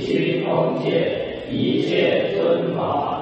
须奉献一切尊法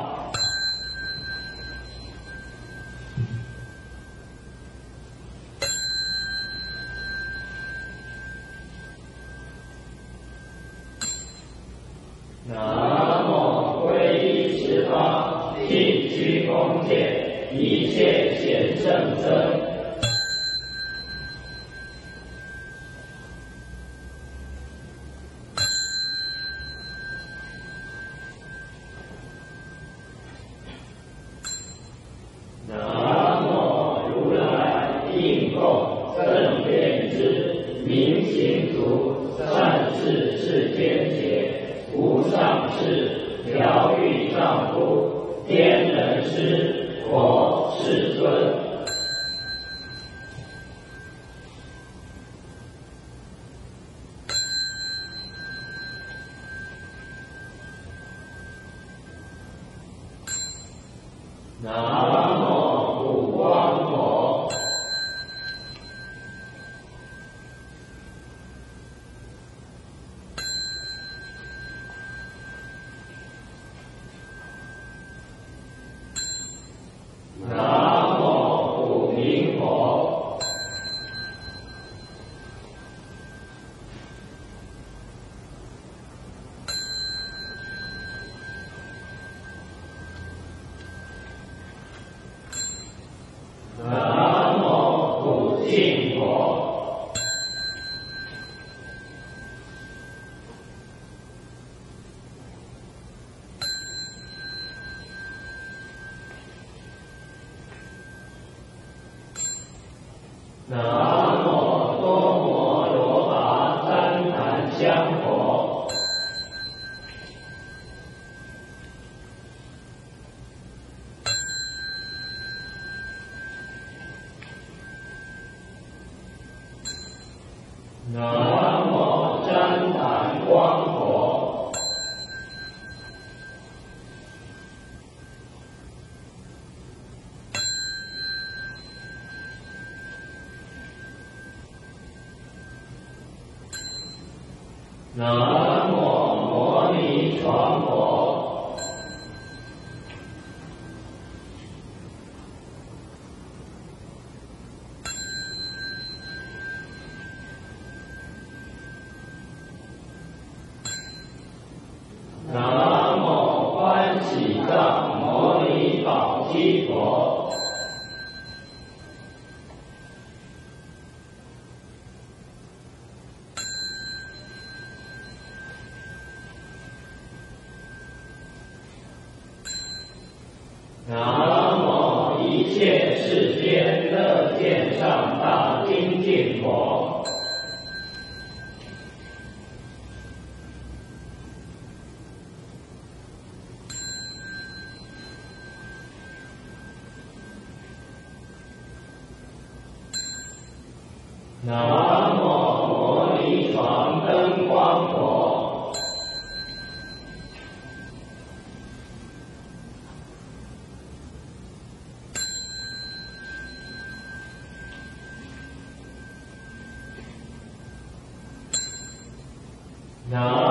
南无摩尼传佛。No.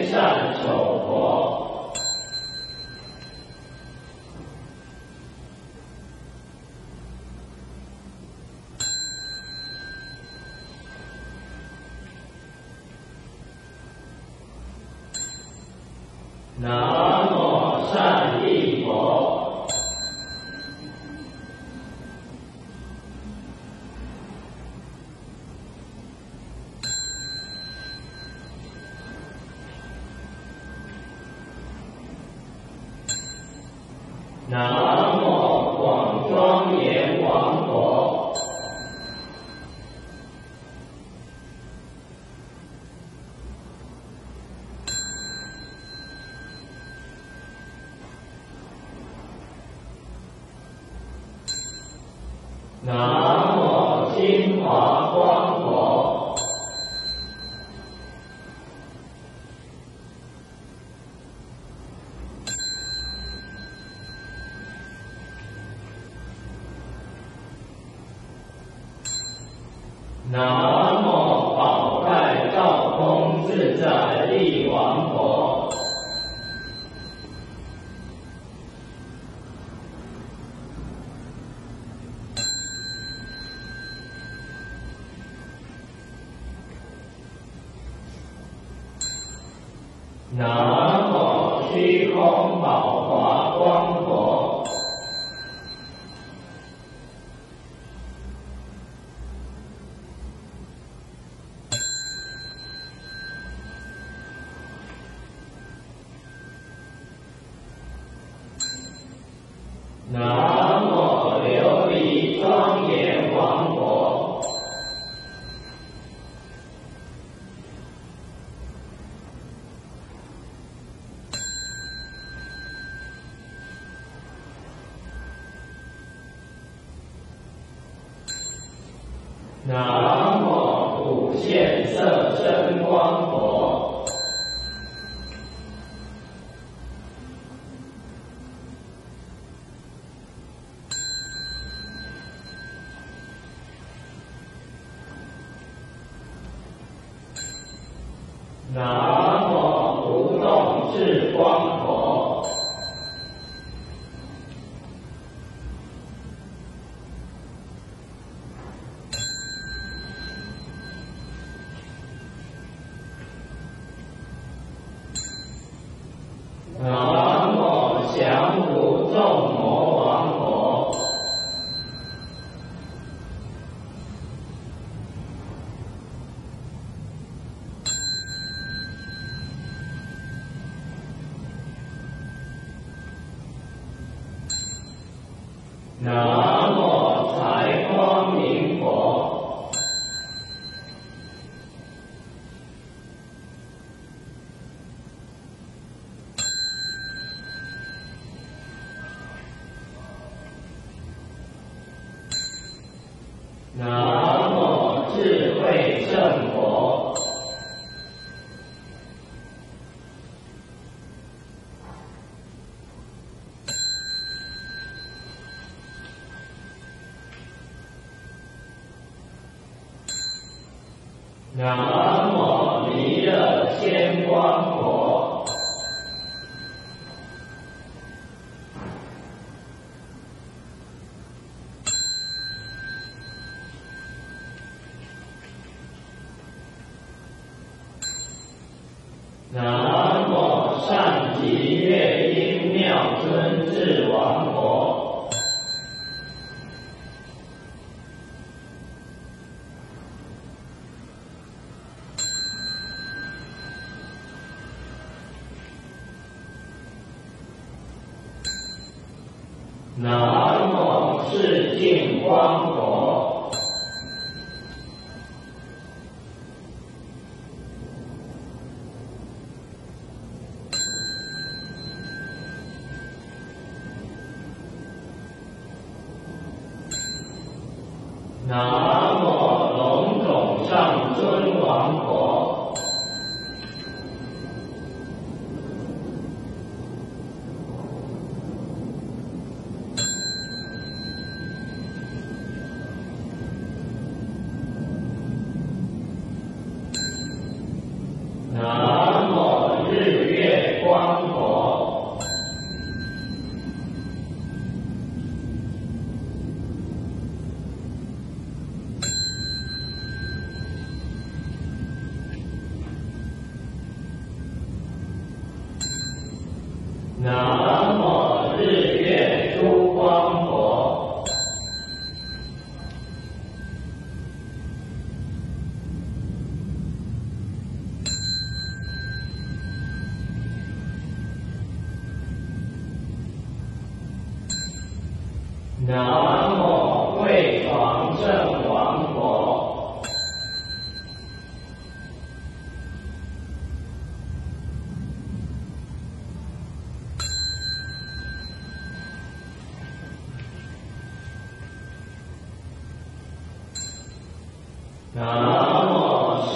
天下南无宝盖道空自在。南无不动智光。南无弥勒天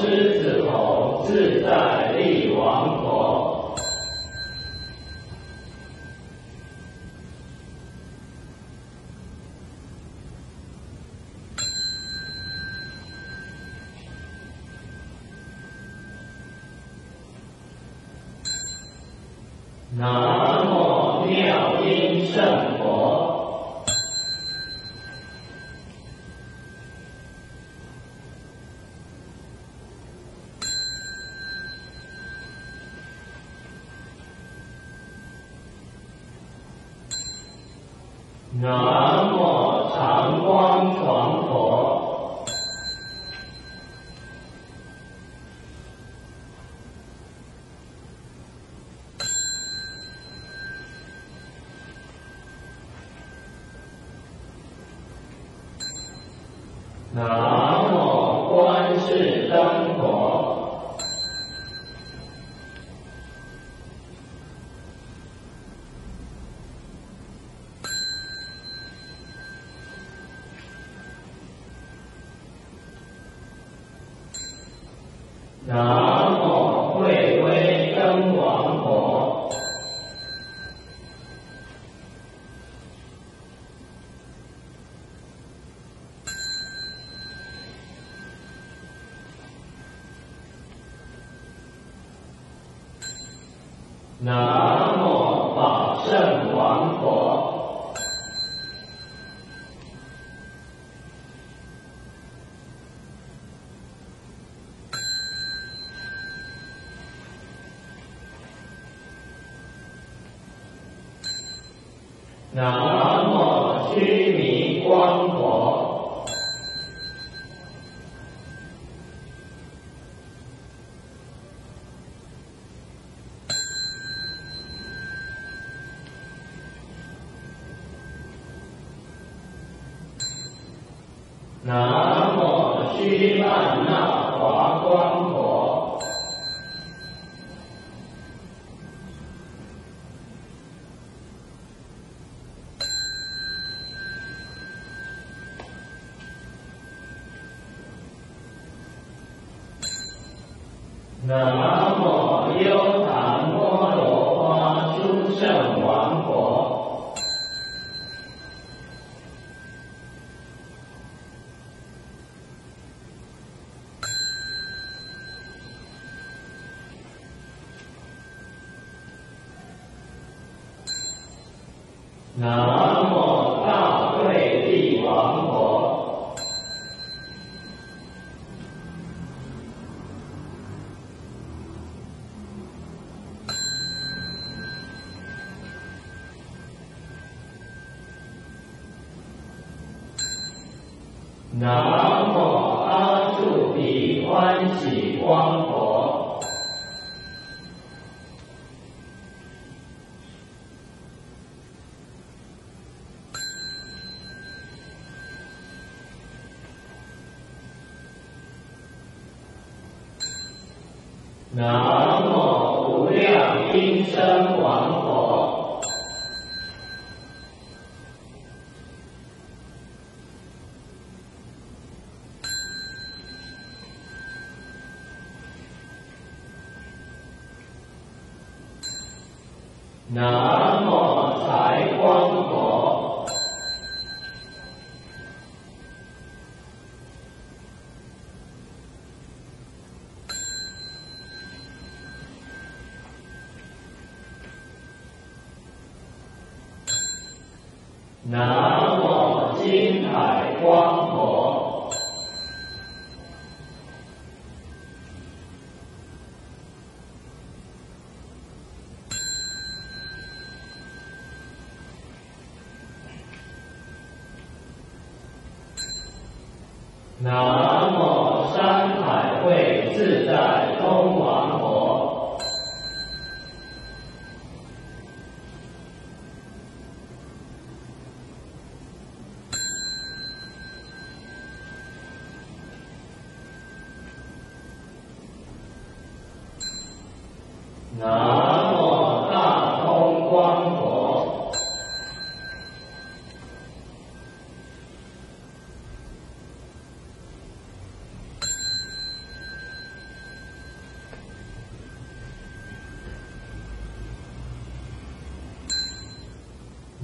狮子吼自在立王佛。南无慧威灯王佛。南 南无须弥光佛。南无须南无优塔摩罗花诸圣王国。南。南无财光。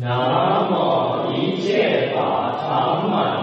南无一切法常满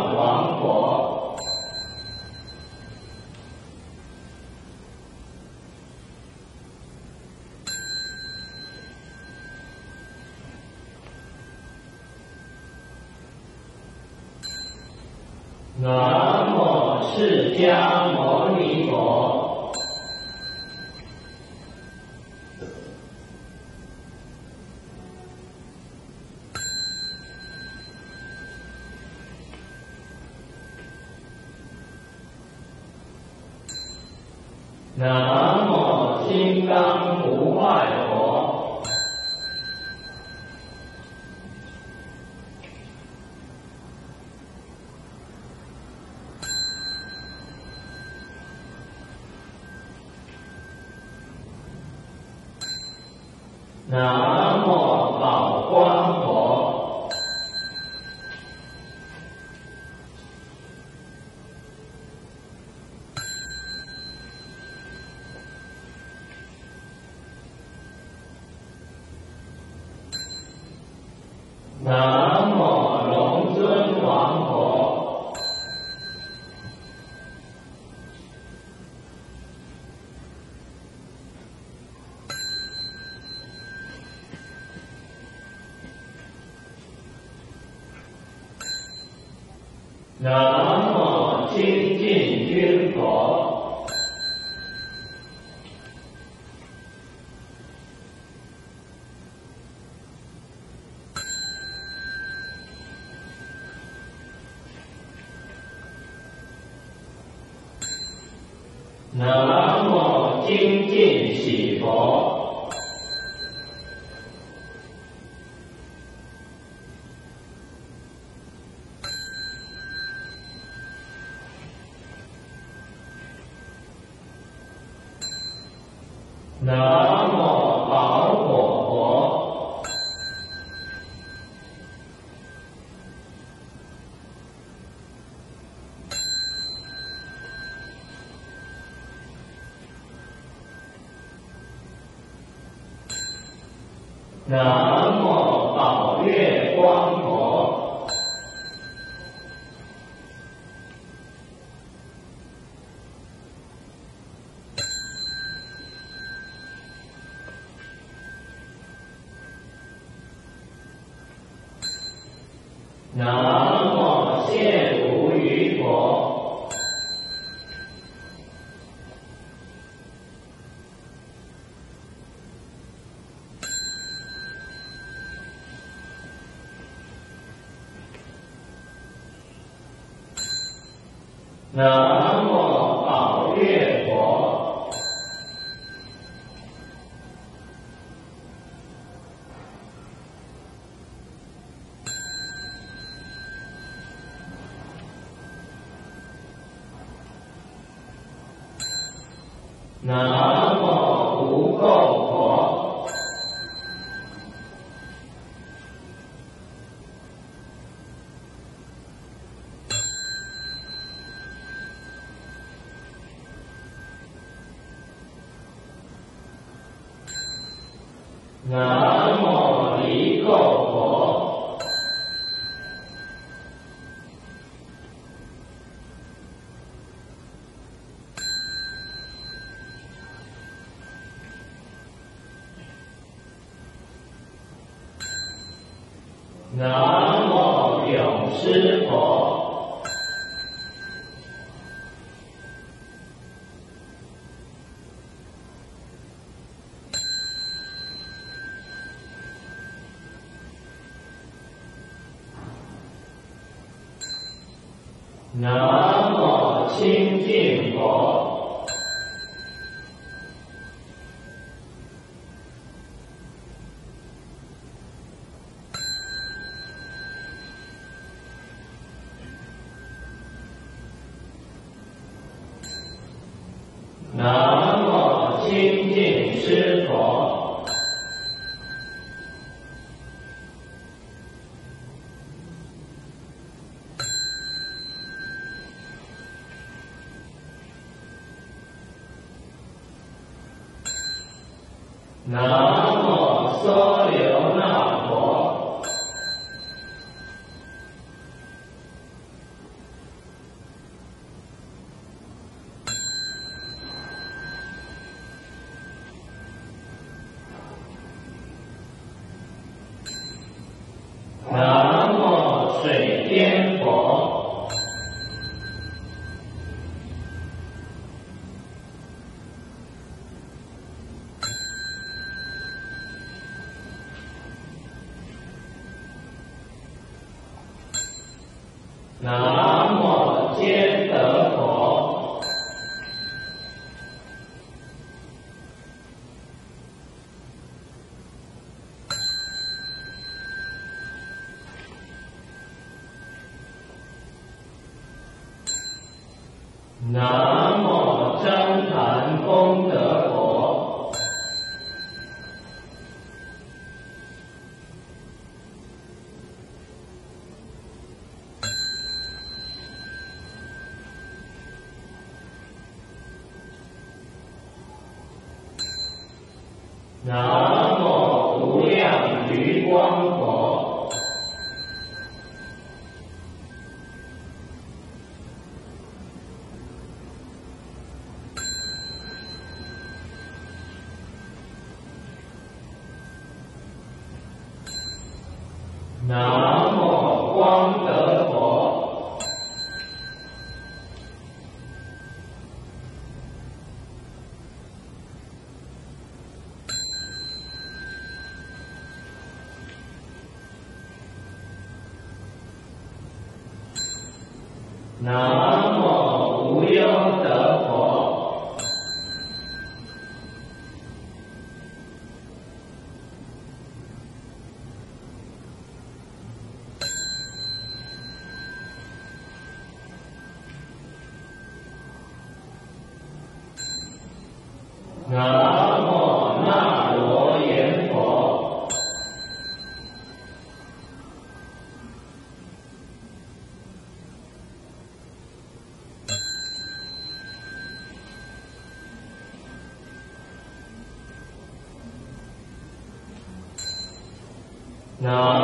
南无宝月光。南无宝月佛。南。南无离垢佛。南无勇士。No. 南无。南无那罗延佛。南。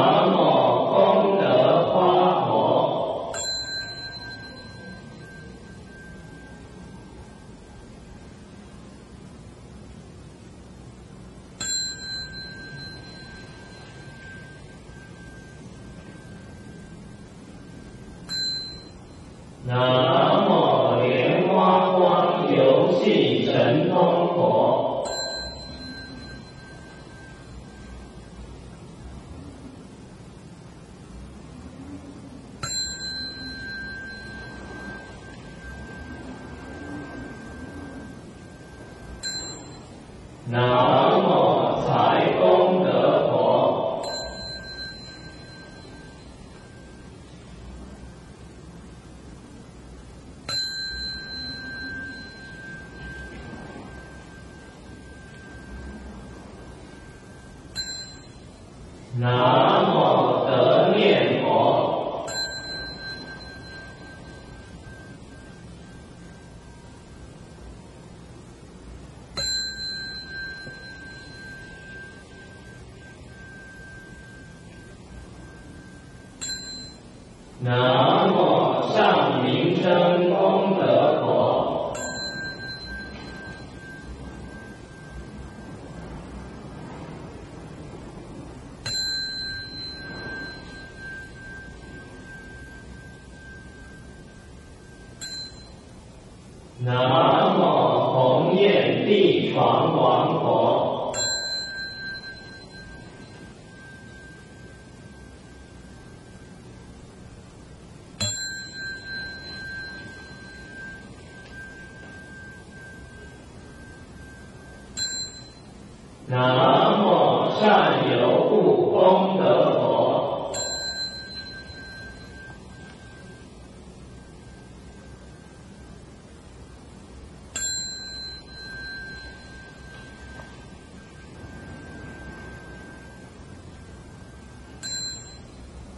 南无得念佛。南。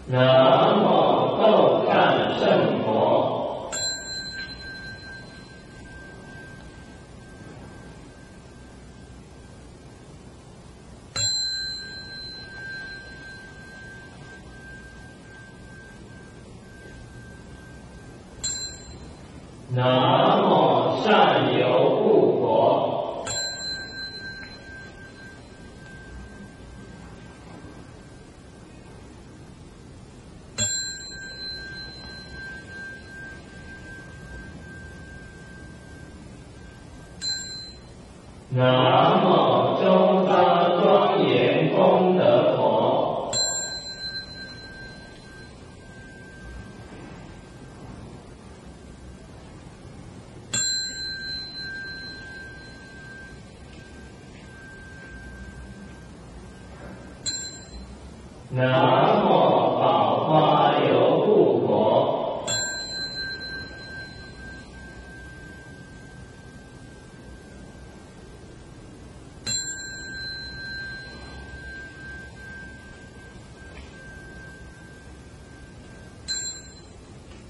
南无斗战胜。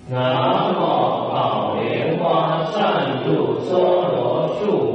南无宝莲花，善度娑罗树。